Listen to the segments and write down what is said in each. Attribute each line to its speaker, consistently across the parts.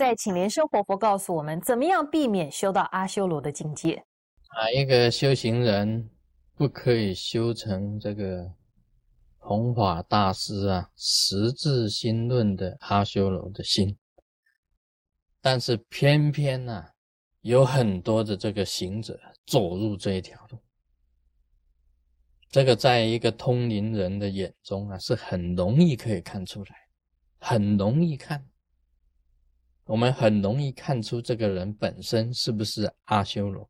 Speaker 1: 在请莲生活佛告诉我们，怎么样避免修到阿修罗的境界？
Speaker 2: 啊，一个修行人不可以修成这个弘法大师啊十字心论的阿修罗的心，但是偏偏呢，有很多的这个行者走入这一条路。这个在一个通灵人的眼中啊，是很容易可以看出来，很容易看。我们很容易看出这个人本身是不是阿修罗，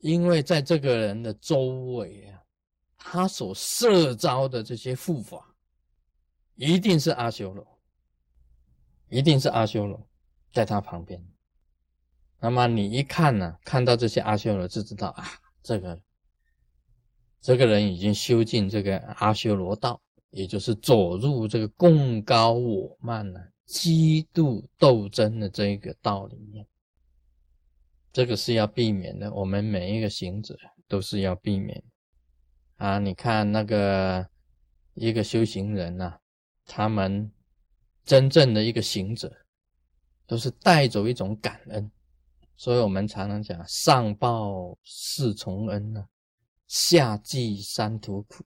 Speaker 2: 因为在这个人的周围啊，他所摄招的这些护法，一定是阿修罗，一定是阿修罗在他旁边。那么你一看呢，看到这些阿修罗，就知道啊，这个。这个人已经修进这个阿修罗道，也就是走入这个共高我慢呢、嫉妒斗争的这一个道里面。这个是要避免的，我们每一个行者都是要避免啊！你看那个一个修行人呐，他们真正的一个行者，都是带走一种感恩，所以我们常常讲上报四重恩呐。下济三途苦，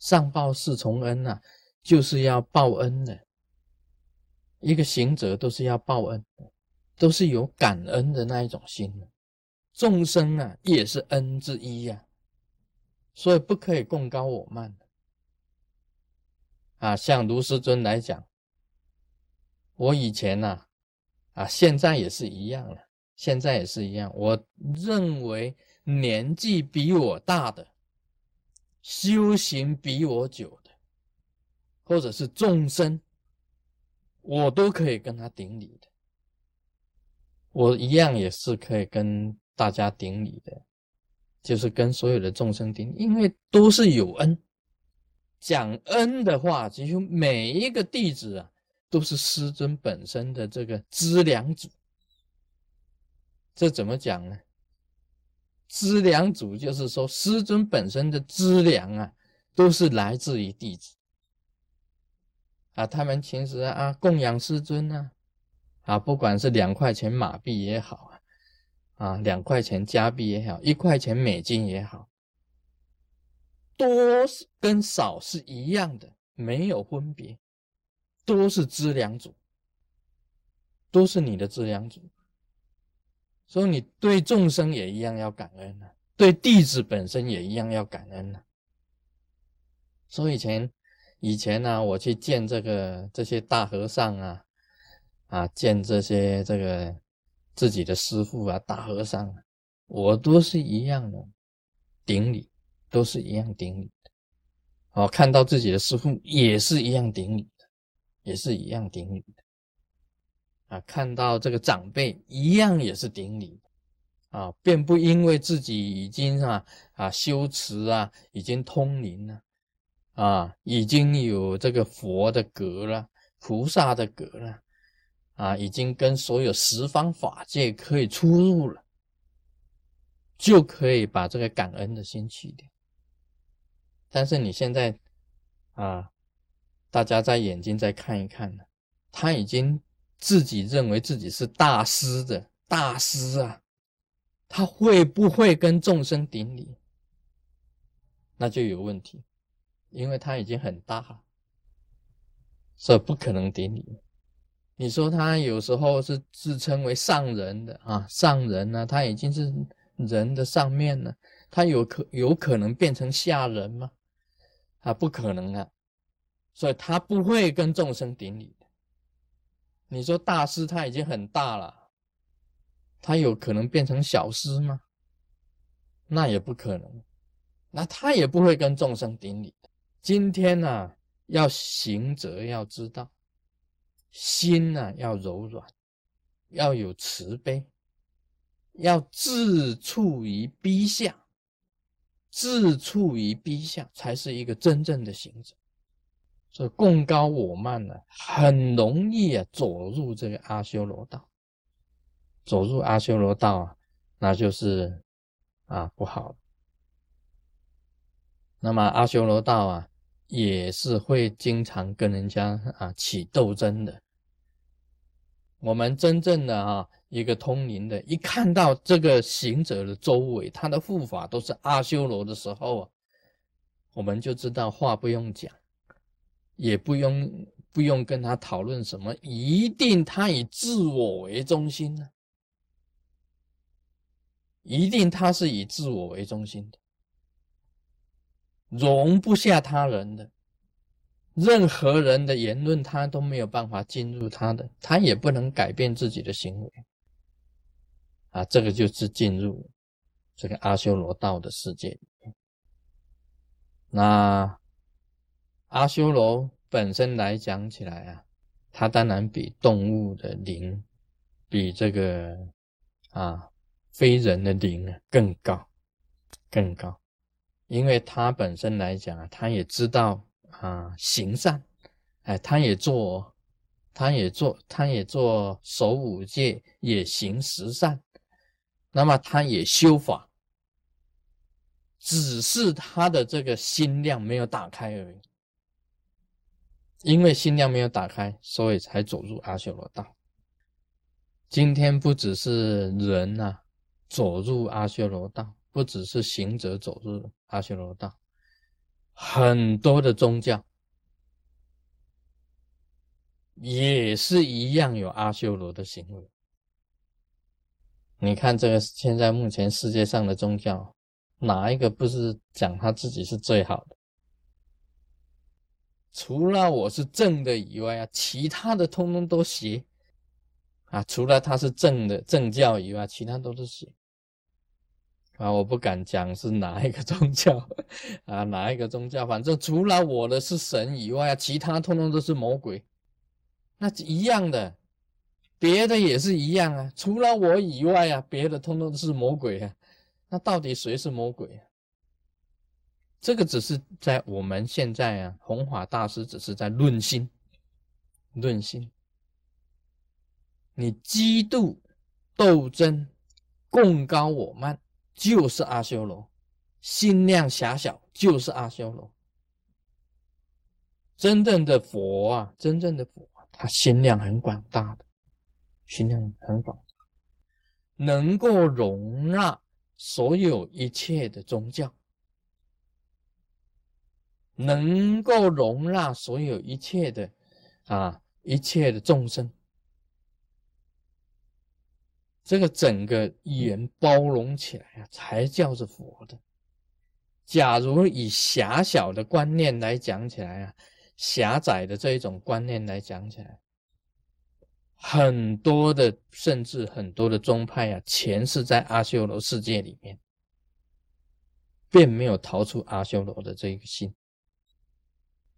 Speaker 2: 上报四重恩呐，就是要报恩的。一个行者都是要报恩，都是有感恩的那一种心的。众生啊，也是恩之一呀，所以不可以共高我慢啊，像卢师尊来讲，我以前呐，啊，现在也是一样了，现在也是一样，我认为。年纪比我大的，修行比我久的，或者是众生，我都可以跟他顶礼的。我一样也是可以跟大家顶礼的，就是跟所有的众生顶礼，因为都是有恩。讲恩的话，几乎每一个弟子啊，都是师尊本身的这个资粮主。这怎么讲呢？资粮主就是说，师尊本身的资粮啊，都是来自于弟子啊。他们平时啊供养师尊呢，啊，不管是两块钱马币也好啊，啊，两块钱加币也好，一块钱美金也好，多跟少是一样的，没有分别，都是资粮主，都是你的资粮主。所以你对众生也一样要感恩啊，对弟子本身也一样要感恩啊。所以以前以前呢，我去见这个这些大和尚啊，啊，见这些这个自己的师父啊，大和尚，我都是一样的顶礼，都是一样顶礼的。哦，看到自己的师父也是一样顶礼的，也是一样顶礼的。啊，看到这个长辈一样也是顶礼啊，便不因为自己已经啊啊修持啊，已经通灵了，啊已经有这个佛的格了，菩萨的格了啊，已经跟所有十方法界可以出入了，就可以把这个感恩的心去掉。但是你现在啊，大家在眼睛再看一看呢，他已经。自己认为自己是大师的大师啊，他会不会跟众生顶礼？那就有问题，因为他已经很大，所以不可能顶礼。你说他有时候是自称为上人的啊，上人呢，他已经是人的上面了，他有可有可能变成下人吗？啊，不可能啊，所以他不会跟众生顶礼。你说大师他已经很大了，他有可能变成小师吗？那也不可能，那他也不会跟众生顶礼。今天呢，要行者要知道，心呢要柔软，要有慈悲，要自处于逼下，自处于逼下，才是一个真正的行者。所以共高我慢呢，很容易啊走入这个阿修罗道，走入阿修罗道啊，那就是啊不好。那么阿修罗道啊，也是会经常跟人家啊起斗争的。我们真正的啊，一个通灵的，一看到这个行者的周围，他的护法都是阿修罗的时候啊，我们就知道话不用讲，也不用不用跟他讨论什么，一定他以自我为中心呢，一定他是以自我为中心的，容不下他人的。任何人的言论，他都没有办法进入他的，他也不能改变自己的行为啊！这个就是进入这个阿修罗道的世界。那阿修罗本身来讲起来啊，它当然比动物的灵，比这个啊非人的灵啊更高，更高，因为他本身来讲啊，他也知道。啊，行善，哎，他也做，他也做，他也做守五戒，也行十善，那么他也修法，只是他的这个心量没有打开而已。因为心量没有打开，所以才走入阿修罗道。今天不只是人呐，走入阿修罗道，不只是行者走入阿修罗道。很多的宗教也是一样有阿修罗的行为。你看这个现在目前世界上的宗教，哪一个不是讲他自己是最好的？除了我是正的以外啊，其他的通通都邪啊！除了他是正的正教以外，其他都是邪。啊，我不敢讲是哪一个宗教啊，哪一个宗教，反正除了我的是神以外，其他通通都是魔鬼。那一样的，别的也是一样啊，除了我以外啊，别的通通都是魔鬼啊。那到底谁是魔鬼啊？这个只是在我们现在啊，弘法大师只是在论心，论心。你嫉妒、斗争、共高我慢。就是阿修罗，心量狭小就是阿修罗。真正的佛啊，真正的佛，他心量很广大的，心量很广，能够容纳所有一切的宗教，能够容纳所有一切的啊一切的众生。这个整个语言包容起来啊，才叫是佛的。假如以狭小的观念来讲起来啊，狭窄的这一种观念来讲起来，很多的甚至很多的宗派啊，前世在阿修罗世界里面，并没有逃出阿修罗的这一个心。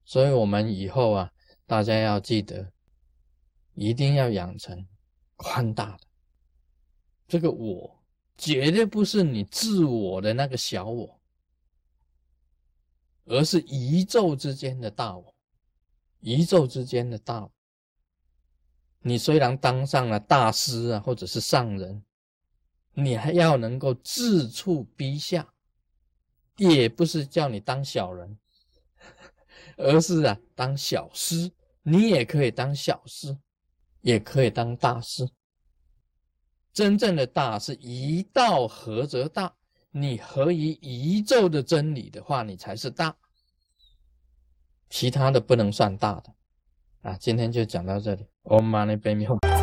Speaker 2: 所以，我们以后啊，大家要记得，一定要养成宽大的。这个我绝对不是你自我的那个小我，而是宇宙之间的大我，宇宙之间的大我。你虽然当上了大师啊，或者是上人，你还要能够自处逼下，也不是叫你当小人，而是啊当小师，你也可以当小师，也可以当大师。真正的大是一道合则大，你合于一宙的真理的话，你才是大，其他的不能算大的。啊，今天就讲到这里，Om Mani Padme Hum。